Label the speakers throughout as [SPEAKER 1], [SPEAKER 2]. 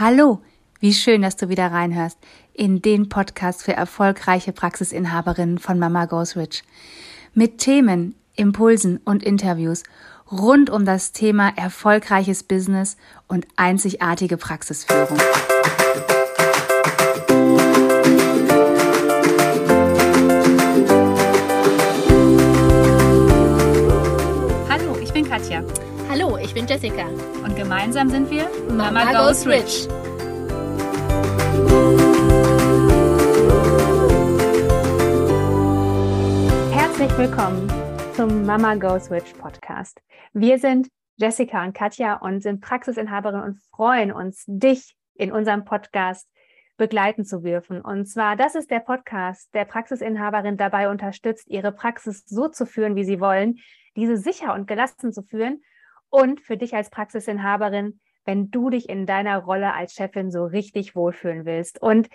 [SPEAKER 1] Hallo, wie schön, dass du wieder reinhörst in den Podcast für erfolgreiche Praxisinhaberinnen von Mama Goes Rich. Mit Themen, Impulsen und Interviews rund um das Thema erfolgreiches Business und einzigartige Praxisführung. Hallo, ich bin Katja.
[SPEAKER 2] Hallo, ich bin Jessica.
[SPEAKER 1] Und gemeinsam sind wir
[SPEAKER 2] Mama, Mama Goes Rich.
[SPEAKER 1] Herzlich willkommen zum Mama Goes Rich Podcast. Wir sind Jessica und Katja und sind Praxisinhaberinnen und freuen uns, dich in unserem Podcast begleiten zu dürfen. Und zwar, das ist der Podcast, der Praxisinhaberin dabei unterstützt, ihre Praxis so zu führen, wie sie wollen, diese sicher und gelassen zu führen und für dich als Praxisinhaberin, wenn du dich in deiner Rolle als Chefin so richtig wohlfühlen willst. Und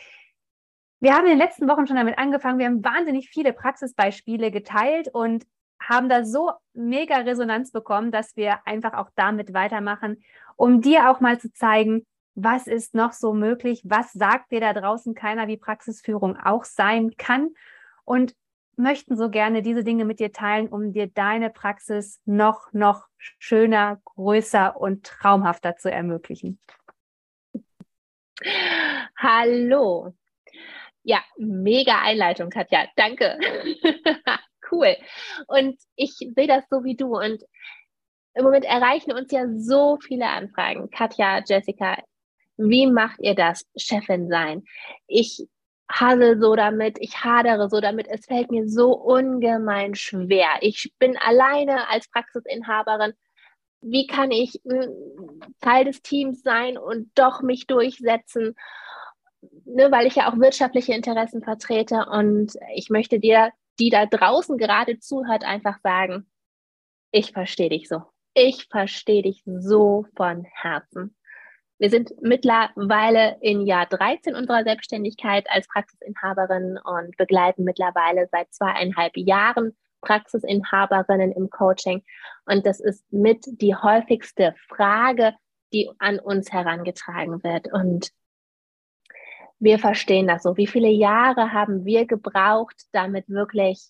[SPEAKER 1] wir haben in den letzten Wochen schon damit angefangen. Wir haben wahnsinnig viele Praxisbeispiele geteilt und haben da so mega Resonanz bekommen, dass wir einfach auch damit weitermachen, um dir auch mal zu zeigen, was ist noch so möglich, was sagt dir da draußen keiner, wie Praxisführung auch sein kann und möchten so gerne diese Dinge mit dir teilen, um dir deine Praxis noch, noch schöner, größer und traumhafter zu ermöglichen.
[SPEAKER 2] Hallo. Ja, mega Einleitung, Katja. Danke. cool. Und ich sehe das so wie du. Und im Moment erreichen uns ja so viele Anfragen. Katja, Jessica, wie macht ihr das, Chefin sein? Ich hasse so damit, ich hadere so damit, es fällt mir so ungemein schwer. Ich bin alleine als Praxisinhaberin. Wie kann ich hm, Teil des Teams sein und doch mich durchsetzen? Ne, weil ich ja auch wirtschaftliche Interessen vertrete und ich möchte dir, die da draußen gerade zuhört, einfach sagen, ich verstehe dich so. Ich verstehe dich so von Herzen. Wir sind mittlerweile in Jahr 13 unserer Selbstständigkeit als Praxisinhaberin und begleiten mittlerweile seit zweieinhalb Jahren Praxisinhaberinnen im Coaching. Und das ist mit die häufigste Frage, die an uns herangetragen wird. Und wir verstehen das so. Wie viele Jahre haben wir gebraucht, damit wirklich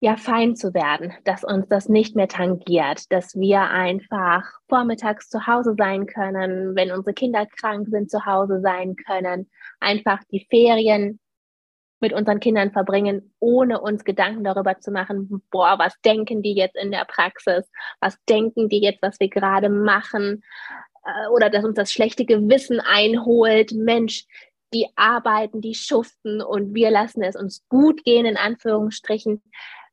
[SPEAKER 2] ja fein zu werden, dass uns das nicht mehr tangiert, dass wir einfach vormittags zu Hause sein können, wenn unsere Kinder krank sind, zu Hause sein können, einfach die Ferien mit unseren Kindern verbringen, ohne uns Gedanken darüber zu machen, boah, was denken die jetzt in der Praxis? Was denken die jetzt, was wir gerade machen? Äh, oder dass uns das schlechte Gewissen einholt. Mensch, die arbeiten, die schuften und wir lassen es uns gut gehen, in Anführungsstrichen.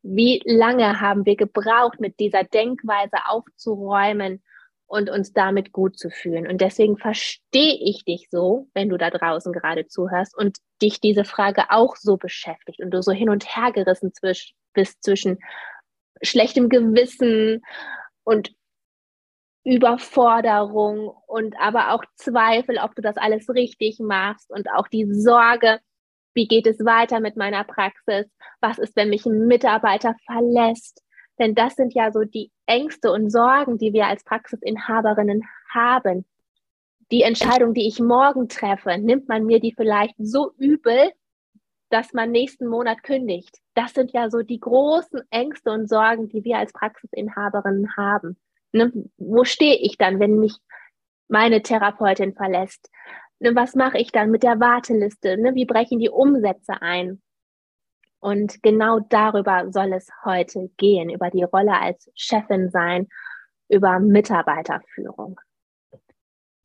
[SPEAKER 2] Wie lange haben wir gebraucht, mit dieser Denkweise aufzuräumen und uns damit gut zu fühlen? Und deswegen verstehe ich dich so, wenn du da draußen gerade zuhörst und dich diese Frage auch so beschäftigt und du so hin und her gerissen zwisch, bist zwischen schlechtem Gewissen und Überforderung und aber auch Zweifel, ob du das alles richtig machst und auch die Sorge, wie geht es weiter mit meiner Praxis? Was ist, wenn mich ein Mitarbeiter verlässt? Denn das sind ja so die Ängste und Sorgen, die wir als Praxisinhaberinnen haben. Die Entscheidung, die ich morgen treffe, nimmt man mir die vielleicht so übel, dass man nächsten Monat kündigt. Das sind ja so die großen Ängste und Sorgen, die wir als Praxisinhaberinnen haben. Ne? Wo stehe ich dann, wenn mich meine Therapeutin verlässt? Ne, was mache ich dann mit der Warteliste? Ne, wie brechen die Umsätze ein? Und genau darüber soll es heute gehen, über die Rolle als Chefin sein, über Mitarbeiterführung.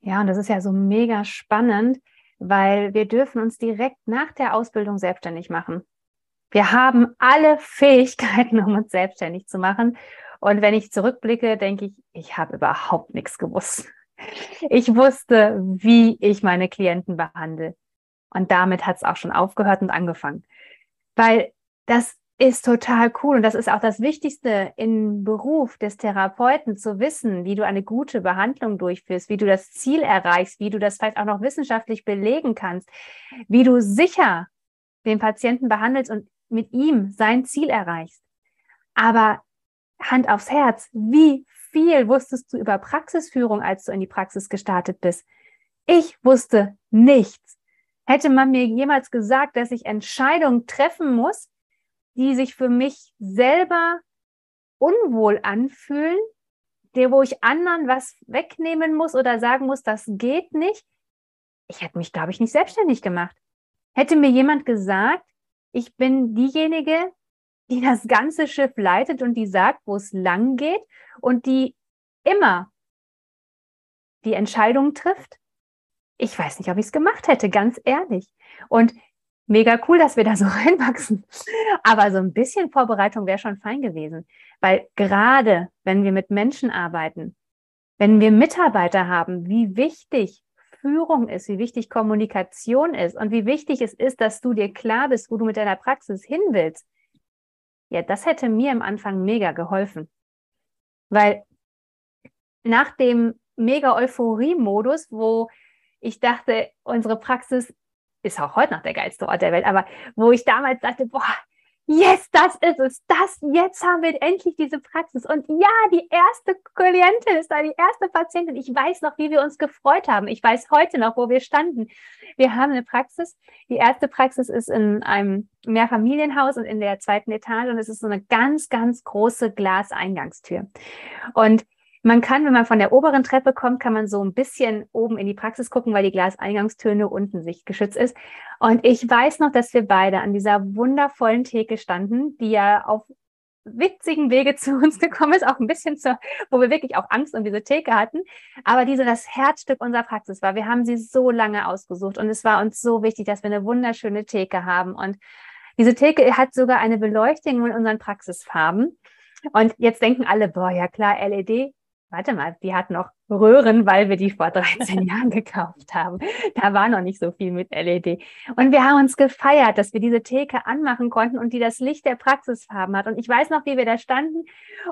[SPEAKER 1] Ja, und das ist ja so mega spannend, weil wir dürfen uns direkt nach der Ausbildung selbstständig machen. Wir haben alle Fähigkeiten, um uns selbstständig zu machen. Und wenn ich zurückblicke, denke ich, ich habe überhaupt nichts gewusst. Ich wusste, wie ich meine Klienten behandle. Und damit hat es auch schon aufgehört und angefangen. Weil das ist total cool und das ist auch das Wichtigste im Beruf des Therapeuten zu wissen, wie du eine gute Behandlung durchführst, wie du das Ziel erreichst, wie du das vielleicht auch noch wissenschaftlich belegen kannst, wie du sicher den Patienten behandelst und mit ihm sein Ziel erreichst. Aber Hand aufs Herz, wie viel wusstest du über Praxisführung, als du in die Praxis gestartet bist? Ich wusste nichts. Hätte man mir jemals gesagt, dass ich Entscheidungen treffen muss, die sich für mich selber unwohl anfühlen, der, wo ich anderen was wegnehmen muss oder sagen muss, das geht nicht, ich hätte mich, glaube ich, nicht selbstständig gemacht. Hätte mir jemand gesagt, ich bin diejenige, die das ganze Schiff leitet und die sagt, wo es lang geht und die immer die Entscheidung trifft. Ich weiß nicht, ob ich es gemacht hätte, ganz ehrlich. Und mega cool, dass wir da so reinwachsen. Aber so ein bisschen Vorbereitung wäre schon fein gewesen. Weil gerade wenn wir mit Menschen arbeiten, wenn wir Mitarbeiter haben, wie wichtig Führung ist, wie wichtig Kommunikation ist und wie wichtig es ist, dass du dir klar bist, wo du mit deiner Praxis hin willst. Ja, das hätte mir am Anfang mega geholfen. Weil nach dem mega Euphorie-Modus, wo ich dachte, unsere Praxis ist auch heute noch der geilste Ort der Welt, aber wo ich damals dachte, boah, yes, das ist es, das, jetzt haben wir endlich diese Praxis. Und ja, die erste Klientin ist da, die erste Patientin. Ich weiß noch, wie wir uns gefreut haben. Ich weiß heute noch, wo wir standen. Wir haben eine Praxis. Die erste Praxis ist in einem Mehrfamilienhaus und in der zweiten Etage und es ist so eine ganz, ganz große Glaseingangstür. Und man kann, wenn man von der oberen Treppe kommt, kann man so ein bisschen oben in die Praxis gucken, weil die Glaseingangstüre unten sichtgeschützt ist. Und ich weiß noch, dass wir beide an dieser wundervollen Theke standen, die ja auf witzigen Wege zu uns gekommen ist, auch ein bisschen zu, wo wir wirklich auch Angst um diese Theke hatten, aber diese das Herzstück unserer Praxis war. Wir haben sie so lange ausgesucht und es war uns so wichtig, dass wir eine wunderschöne Theke haben und diese Theke hat sogar eine Beleuchtung in unseren Praxisfarben. Und jetzt denken alle, boah, ja klar, LED, warte mal, die hat noch Röhren, weil wir die vor 13 Jahren gekauft haben. Da war noch nicht so viel mit LED. Und wir haben uns gefeiert, dass wir diese Theke anmachen konnten und die das Licht der Praxisfarben hat. Und ich weiß noch, wie wir da standen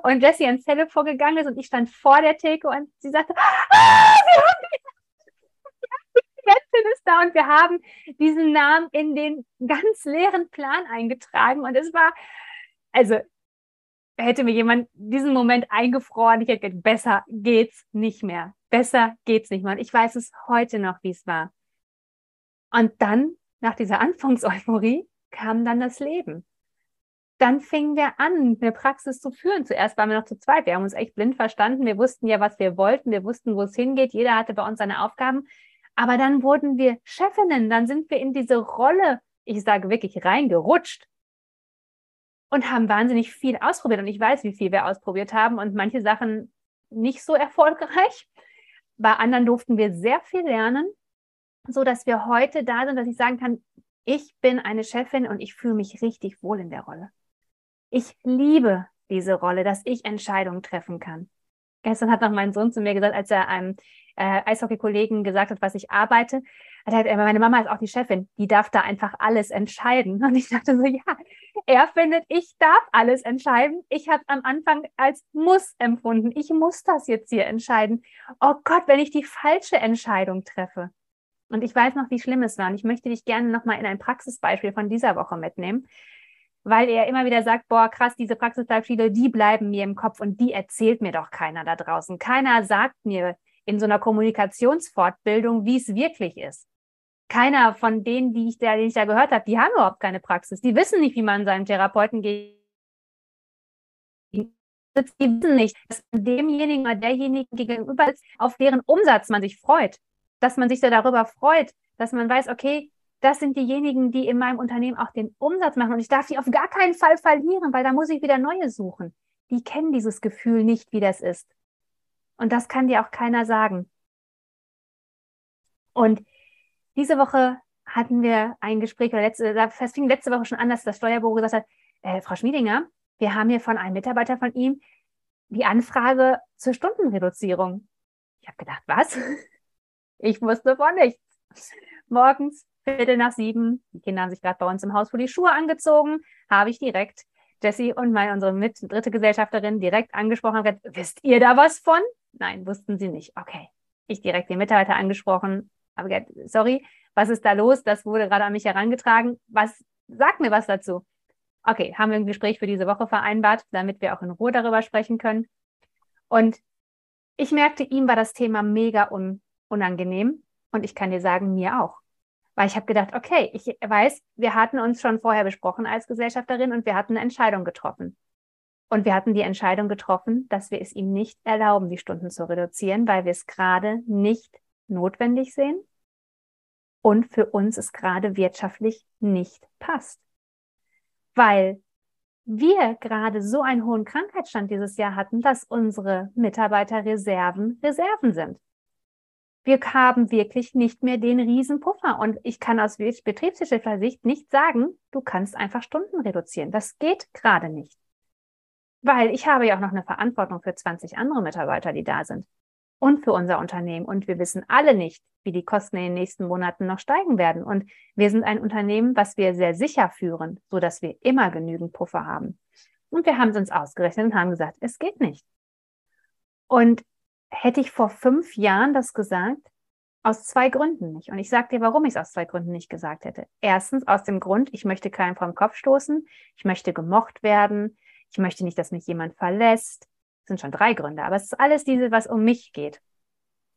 [SPEAKER 1] und Jessie ans Telefon gegangen ist und ich stand vor der Theke und sie sagte, ah, wir haben die Kerstin ist da und wir haben diesen Namen in den ganz leeren Plan eingetragen und es war, also hätte mir jemand diesen Moment eingefroren, ich hätte gedacht, besser geht's nicht mehr. Besser geht's nicht mehr. Und ich weiß es heute noch, wie es war. Und dann, nach dieser Anfangseuphorie, kam dann das Leben. Dann fingen wir an, eine Praxis zu führen. Zuerst waren wir noch zu zweit. Wir haben uns echt blind verstanden. Wir wussten ja, was wir wollten. Wir wussten, wo es hingeht. Jeder hatte bei uns seine Aufgaben. Aber dann wurden wir Chefinnen. Dann sind wir in diese Rolle, ich sage wirklich, reingerutscht und haben wahnsinnig viel ausprobiert. Und ich weiß, wie viel wir ausprobiert haben und manche Sachen nicht so erfolgreich. Bei anderen durften wir sehr viel lernen, so dass wir heute da sind, dass ich sagen kann, ich bin eine Chefin und ich fühle mich richtig wohl in der Rolle. Ich liebe diese Rolle, dass ich Entscheidungen treffen kann. Gestern hat noch mein Sohn zu mir gesagt, als er einem äh, Eishockey-Kollegen gesagt hat, was ich arbeite, hat er gesagt, meine Mama ist auch die Chefin, die darf da einfach alles entscheiden. Und ich dachte so, ja, er findet, ich darf alles entscheiden. Ich habe am Anfang als Muss empfunden. Ich muss das jetzt hier entscheiden. Oh Gott, wenn ich die falsche Entscheidung treffe. Und ich weiß noch, wie schlimm es war. Und ich möchte dich gerne nochmal in ein Praxisbeispiel von dieser Woche mitnehmen weil er immer wieder sagt, boah, krass, diese Praxisbeispiele, die bleiben mir im Kopf und die erzählt mir doch keiner da draußen. Keiner sagt mir in so einer Kommunikationsfortbildung, wie es wirklich ist. Keiner von denen, die ich da, die ich da gehört habe, die haben überhaupt keine Praxis. Die wissen nicht, wie man seinem Therapeuten geht. Die wissen nicht, dass demjenigen oder derjenigen gegenüber ist, auf deren Umsatz man sich freut. Dass man sich so darüber freut, dass man weiß, okay, das sind diejenigen, die in meinem Unternehmen auch den Umsatz machen und ich darf die auf gar keinen Fall verlieren, weil da muss ich wieder neue suchen. Die kennen dieses Gefühl nicht, wie das ist. Und das kann dir auch keiner sagen. Und diese Woche hatten wir ein Gespräch, oder letzte, das fing letzte Woche schon an, dass das Steuerbüro gesagt hat, äh, Frau Schmiedinger, wir haben hier von einem Mitarbeiter von ihm die Anfrage zur Stundenreduzierung. Ich habe gedacht, was? Ich wusste von nichts. Morgens, Viertel nach sieben, die Kinder haben sich gerade bei uns im Haus vor die Schuhe angezogen, habe ich direkt Jessie und meine, unsere mit, dritte Gesellschafterin direkt angesprochen und gesagt, wisst ihr da was von? Nein, wussten sie nicht. Okay. Ich direkt den Mitarbeiter angesprochen, gesagt, sorry, was ist da los? Das wurde gerade an mich herangetragen. Was, sag mir was dazu. Okay, haben wir ein Gespräch für diese Woche vereinbart, damit wir auch in Ruhe darüber sprechen können. Und ich merkte, ihm war das Thema mega un unangenehm. Und ich kann dir sagen, mir auch. Weil ich habe gedacht, okay, ich weiß, wir hatten uns schon vorher besprochen als Gesellschafterin und wir hatten eine Entscheidung getroffen. Und wir hatten die Entscheidung getroffen, dass wir es ihm nicht erlauben, die Stunden zu reduzieren, weil wir es gerade nicht notwendig sehen und für uns es gerade wirtschaftlich nicht passt. Weil wir gerade so einen hohen Krankheitsstand dieses Jahr hatten, dass unsere Mitarbeiterreserven Reserven sind. Wir haben wirklich nicht mehr den Riesenpuffer. Und ich kann aus betriebswirtschaftlicher Sicht nicht sagen, du kannst einfach Stunden reduzieren. Das geht gerade nicht. Weil ich habe ja auch noch eine Verantwortung für 20 andere Mitarbeiter, die da sind. Und für unser Unternehmen. Und wir wissen alle nicht, wie die Kosten in den nächsten Monaten noch steigen werden. Und wir sind ein Unternehmen, was wir sehr sicher führen, so dass wir immer genügend Puffer haben. Und wir haben es uns ausgerechnet und haben gesagt, es geht nicht. Und hätte ich vor fünf Jahren das gesagt, aus zwei Gründen nicht. Und ich sage dir, warum ich es aus zwei Gründen nicht gesagt hätte. Erstens aus dem Grund, ich möchte keinen vom Kopf stoßen, ich möchte gemocht werden, ich möchte nicht, dass mich jemand verlässt. Sind schon drei Gründe, aber es ist alles diese, was um mich geht,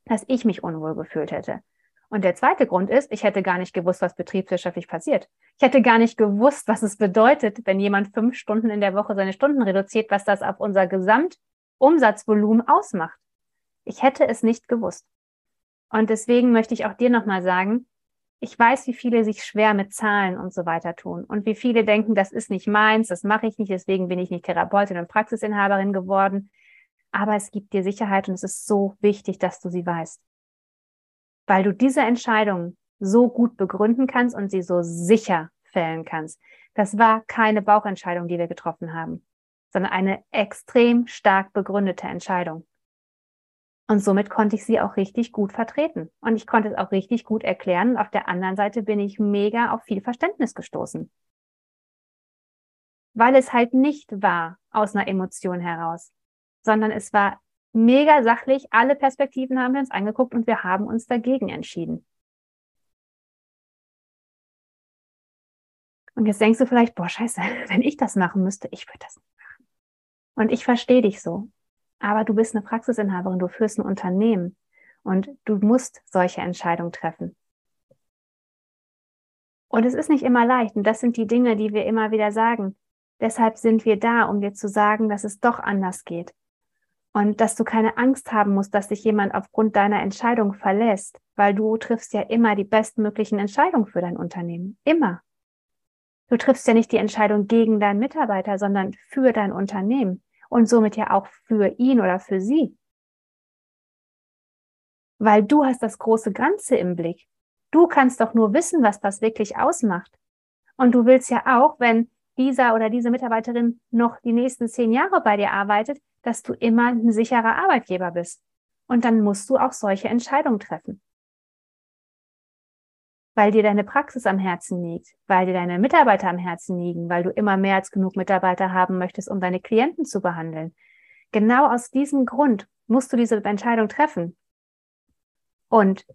[SPEAKER 1] dass ich mich unwohl gefühlt hätte. Und der zweite Grund ist, ich hätte gar nicht gewusst, was betriebswirtschaftlich passiert. Ich hätte gar nicht gewusst, was es bedeutet, wenn jemand fünf Stunden in der Woche seine Stunden reduziert, was das auf unser Gesamtumsatzvolumen ausmacht. Ich hätte es nicht gewusst. Und deswegen möchte ich auch dir nochmal sagen, ich weiß, wie viele sich schwer mit Zahlen und so weiter tun und wie viele denken, das ist nicht meins, das mache ich nicht, deswegen bin ich nicht Therapeutin und Praxisinhaberin geworden. Aber es gibt dir Sicherheit und es ist so wichtig, dass du sie weißt. Weil du diese Entscheidung so gut begründen kannst und sie so sicher fällen kannst. Das war keine Bauchentscheidung, die wir getroffen haben, sondern eine extrem stark begründete Entscheidung. Und somit konnte ich sie auch richtig gut vertreten. Und ich konnte es auch richtig gut erklären. Auf der anderen Seite bin ich mega auf viel Verständnis gestoßen. Weil es halt nicht war aus einer Emotion heraus, sondern es war mega sachlich. Alle Perspektiven haben wir uns angeguckt und wir haben uns dagegen entschieden. Und jetzt denkst du vielleicht, boah, scheiße, wenn ich das machen müsste, ich würde das nicht machen. Und ich verstehe dich so. Aber du bist eine Praxisinhaberin, du führst ein Unternehmen und du musst solche Entscheidungen treffen. Und es ist nicht immer leicht. Und das sind die Dinge, die wir immer wieder sagen. Deshalb sind wir da, um dir zu sagen, dass es doch anders geht. Und dass du keine Angst haben musst, dass dich jemand aufgrund deiner Entscheidung verlässt, weil du triffst ja immer die bestmöglichen Entscheidungen für dein Unternehmen. Immer. Du triffst ja nicht die Entscheidung gegen deinen Mitarbeiter, sondern für dein Unternehmen und somit ja auch für ihn oder für sie. Weil du hast das große Ganze im Blick. Du kannst doch nur wissen, was das wirklich ausmacht. Und du willst ja auch, wenn dieser oder diese Mitarbeiterin noch die nächsten zehn Jahre bei dir arbeitet, dass du immer ein sicherer Arbeitgeber bist. Und dann musst du auch solche Entscheidungen treffen weil dir deine Praxis am Herzen liegt, weil dir deine Mitarbeiter am Herzen liegen, weil du immer mehr als genug Mitarbeiter haben möchtest, um deine Klienten zu behandeln. Genau aus diesem Grund musst du diese Entscheidung treffen. Und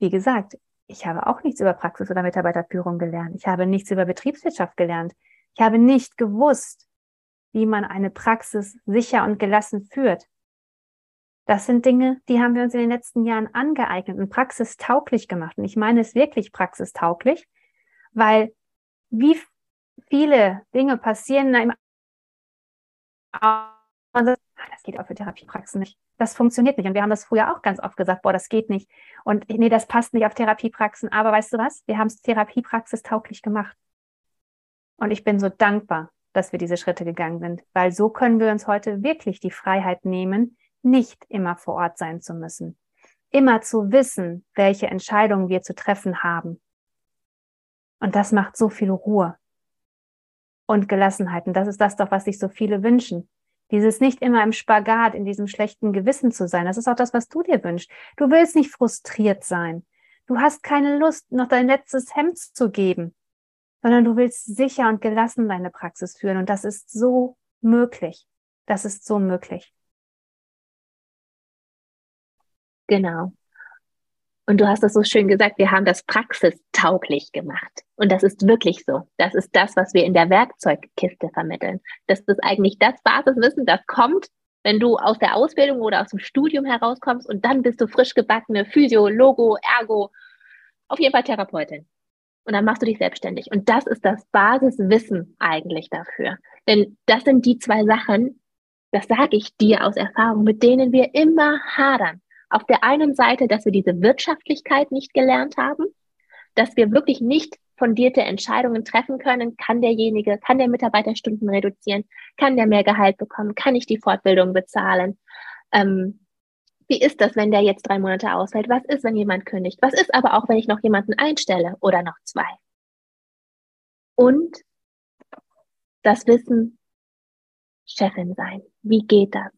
[SPEAKER 1] wie gesagt, ich habe auch nichts über Praxis oder Mitarbeiterführung gelernt. Ich habe nichts über Betriebswirtschaft gelernt. Ich habe nicht gewusst, wie man eine Praxis sicher und gelassen führt. Das sind Dinge, die haben wir uns in den letzten Jahren angeeignet und praxistauglich gemacht. Und ich meine es wirklich praxistauglich, weil wie viele Dinge passieren das geht auch für Therapiepraxen nicht. Das funktioniert nicht. Und wir haben das früher auch ganz oft gesagt, boah, das geht nicht. Und nee, das passt nicht auf Therapiepraxen. Aber weißt du was? Wir haben es therapiepraxistauglich gemacht. Und ich bin so dankbar, dass wir diese Schritte gegangen sind, weil so können wir uns heute wirklich die Freiheit nehmen, nicht immer vor Ort sein zu müssen, immer zu wissen, welche Entscheidungen wir zu treffen haben. Und das macht so viel Ruhe und Gelassenheit. Und das ist das doch, was sich so viele wünschen. Dieses nicht immer im Spagat, in diesem schlechten Gewissen zu sein. Das ist auch das, was du dir wünschst. Du willst nicht frustriert sein. Du hast keine Lust, noch dein letztes Hemd zu geben, sondern du willst sicher und gelassen deine Praxis führen. Und das ist so möglich. Das ist so möglich.
[SPEAKER 2] Genau. Und du hast das so schön gesagt, wir haben das praxistauglich gemacht. Und das ist wirklich so. Das ist das, was wir in der Werkzeugkiste vermitteln. Das ist eigentlich das Basiswissen, das kommt wenn du aus der Ausbildung oder aus dem Studium herauskommst und dann bist du frisch gebackene Physio, Logo, Ergo, auf jeden Fall Therapeutin. Und dann machst du dich selbstständig. Und das ist das Basiswissen eigentlich dafür. Denn das sind die zwei Sachen, das sage ich dir aus Erfahrung, mit denen wir immer hadern. Auf der einen Seite, dass wir diese Wirtschaftlichkeit nicht gelernt haben, dass wir wirklich nicht fundierte Entscheidungen treffen können. Kann derjenige, kann der Mitarbeiter Stunden reduzieren? Kann der mehr Gehalt bekommen? Kann ich die Fortbildung bezahlen? Ähm, wie ist das, wenn der jetzt drei Monate ausfällt? Was ist, wenn jemand kündigt? Was ist aber auch, wenn ich noch jemanden einstelle oder noch zwei? Und das Wissen, Chefin sein. Wie geht das?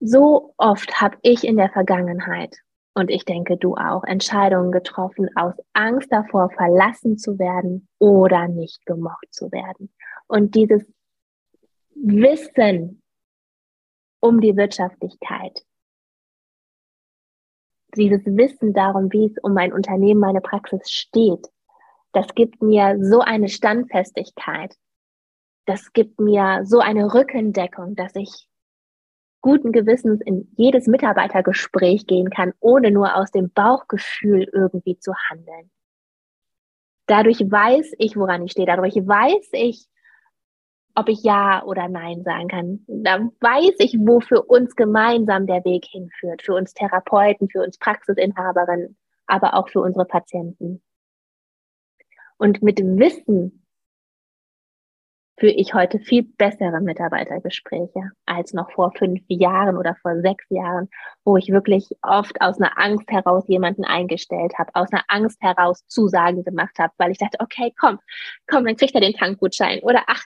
[SPEAKER 2] So oft habe ich in der Vergangenheit und ich denke du auch, Entscheidungen getroffen aus Angst davor, verlassen zu werden oder nicht gemocht zu werden. Und dieses Wissen um die Wirtschaftlichkeit, dieses Wissen darum, wie es um mein Unternehmen, meine Praxis steht, das gibt mir so eine Standfestigkeit. Das gibt mir so eine Rückendeckung, dass ich guten Gewissens in jedes Mitarbeitergespräch gehen kann, ohne nur aus dem Bauchgefühl irgendwie zu handeln. Dadurch weiß ich, woran ich stehe. Dadurch weiß ich, ob ich Ja oder Nein sagen kann. Da weiß ich, wo für uns gemeinsam der Weg hinführt. Für uns Therapeuten, für uns Praxisinhaberinnen, aber auch für unsere Patienten. Und mit Wissen führe ich heute viel bessere Mitarbeitergespräche als noch vor fünf Jahren oder vor sechs Jahren, wo ich wirklich oft aus einer Angst heraus jemanden eingestellt habe, aus einer Angst heraus Zusagen gemacht habe, weil ich dachte, okay, komm, komm, dann kriegt er den Tankgutschein oder ach,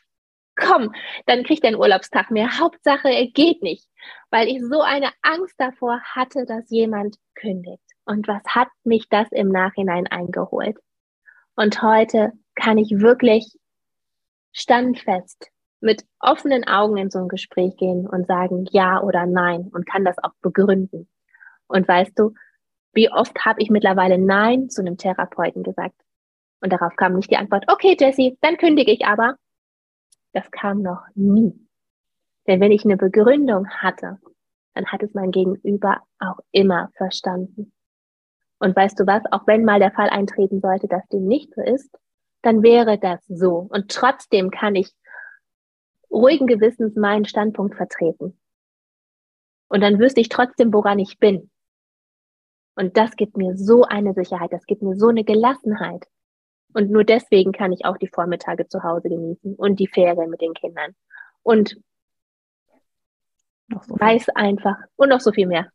[SPEAKER 2] komm, dann kriegt er einen Urlaubstag mehr. Hauptsache, er geht nicht, weil ich so eine Angst davor hatte, dass jemand kündigt. Und was hat mich das im Nachhinein eingeholt? Und heute kann ich wirklich standfest mit offenen Augen in so ein Gespräch gehen und sagen ja oder nein und kann das auch begründen. Und weißt du, wie oft habe ich mittlerweile Nein zu einem Therapeuten gesagt? Und darauf kam nicht die Antwort, okay, Jessie, dann kündige ich aber. Das kam noch nie. Denn wenn ich eine Begründung hatte, dann hat es mein Gegenüber auch immer verstanden. Und weißt du was, auch wenn mal der Fall eintreten sollte, dass dem nicht so ist, dann wäre das so. Und trotzdem kann ich ruhigen Gewissens meinen Standpunkt vertreten. Und dann wüsste ich trotzdem, woran ich bin. Und das gibt mir so eine Sicherheit, das gibt mir so eine Gelassenheit. Und nur deswegen kann ich auch die Vormittage zu Hause genießen und die Ferien mit den Kindern. Und so weiß einfach und noch so viel mehr.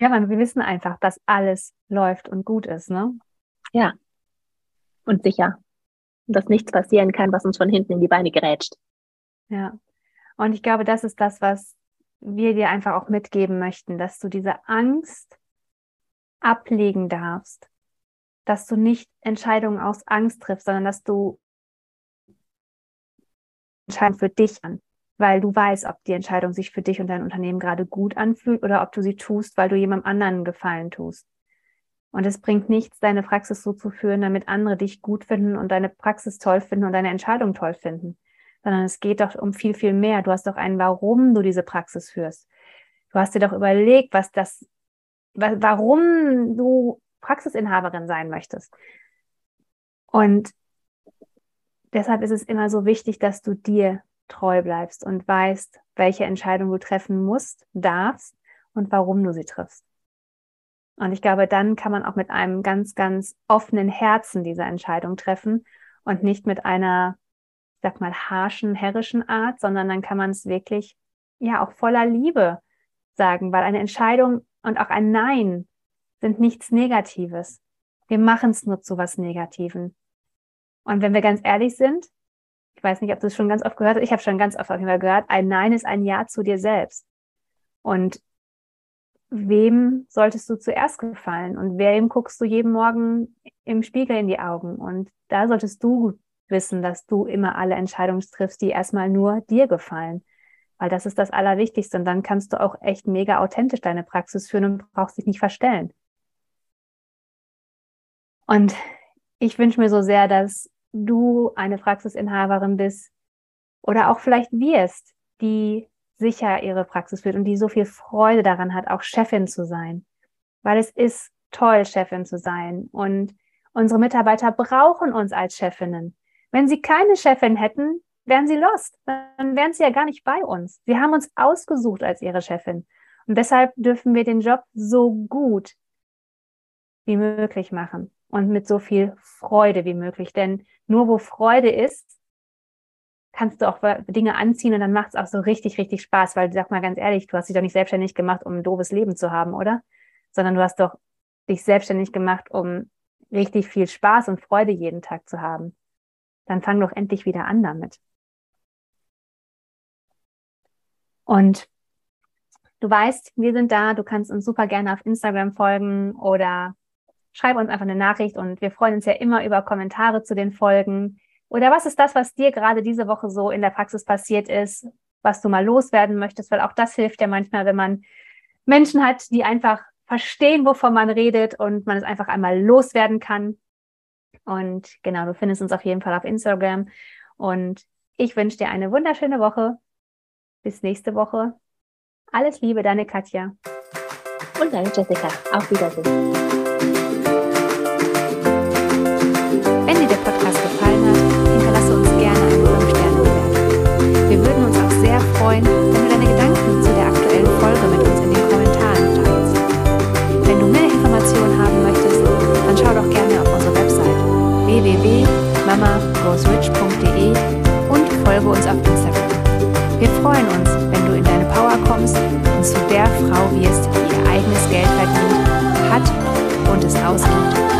[SPEAKER 1] Ja, weil wir wissen einfach, dass alles läuft und gut ist, ne?
[SPEAKER 2] Ja. Und sicher. Und dass nichts passieren kann, was uns von hinten in die Beine gerätscht.
[SPEAKER 1] Ja. Und ich glaube, das ist das, was wir dir einfach auch mitgeben möchten, dass du diese Angst ablegen darfst. Dass du nicht Entscheidungen aus Angst triffst, sondern dass du Entscheidungen für dich an weil du weißt, ob die Entscheidung sich für dich und dein Unternehmen gerade gut anfühlt oder ob du sie tust, weil du jemandem anderen Gefallen tust. Und es bringt nichts, deine Praxis so zu führen, damit andere dich gut finden und deine Praxis toll finden und deine Entscheidung toll finden, sondern es geht doch um viel, viel mehr. Du hast doch ein, warum du diese Praxis führst. Du hast dir doch überlegt, was das, warum du Praxisinhaberin sein möchtest. Und deshalb ist es immer so wichtig, dass du dir treu bleibst und weißt, welche Entscheidung du treffen musst, darfst und warum du sie triffst. Und ich glaube, dann kann man auch mit einem ganz, ganz offenen Herzen diese Entscheidung treffen und nicht mit einer, sag mal, harschen, herrischen Art, sondern dann kann man es wirklich, ja, auch voller Liebe sagen, weil eine Entscheidung und auch ein Nein sind nichts Negatives. Wir machen es nur zu was Negativen. Und wenn wir ganz ehrlich sind, weiß nicht, ob du es schon ganz oft gehört hast. Ich habe schon ganz oft auf jeden Fall gehört, ein Nein ist ein Ja zu dir selbst. Und wem solltest du zuerst gefallen? Und wem guckst du jeden Morgen im Spiegel in die Augen? Und da solltest du wissen, dass du immer alle Entscheidungen triffst, die erstmal nur dir gefallen. Weil das ist das Allerwichtigste. Und dann kannst du auch echt mega authentisch deine Praxis führen und brauchst dich nicht verstellen. Und ich wünsche mir so sehr, dass du eine Praxisinhaberin bist oder auch vielleicht wirst, die sicher ihre Praxis führt und die so viel Freude daran hat, auch Chefin zu sein. Weil es ist toll, Chefin zu sein. Und unsere Mitarbeiter brauchen uns als Chefinnen. Wenn sie keine Chefin hätten, wären sie lost. Dann wären sie ja gar nicht bei uns. Sie haben uns ausgesucht als ihre Chefin. Und deshalb dürfen wir den Job so gut wie möglich machen und mit so viel Freude wie möglich. Denn nur wo Freude ist, kannst du auch Dinge anziehen und dann macht es auch so richtig, richtig Spaß, weil sag mal ganz ehrlich, du hast dich doch nicht selbstständig gemacht, um ein doofes Leben zu haben, oder? Sondern du hast doch dich selbstständig gemacht, um richtig viel Spaß und Freude jeden Tag zu haben. Dann fang doch endlich wieder an damit. Und du weißt, wir sind da, du kannst uns super gerne auf Instagram folgen oder schreib uns einfach eine Nachricht und wir freuen uns ja immer über Kommentare zu den Folgen. Oder was ist das, was dir gerade diese Woche so in der Praxis passiert ist, was du mal loswerden möchtest? Weil auch das hilft ja manchmal, wenn man Menschen hat, die einfach verstehen, wovon man redet und man es einfach einmal loswerden kann. Und genau, du findest uns auf jeden Fall auf Instagram. Und ich wünsche dir eine wunderschöne Woche. Bis nächste Woche. Alles Liebe, deine Katja.
[SPEAKER 2] Und deine Jessica. Auf Wiedersehen.
[SPEAKER 1] Frau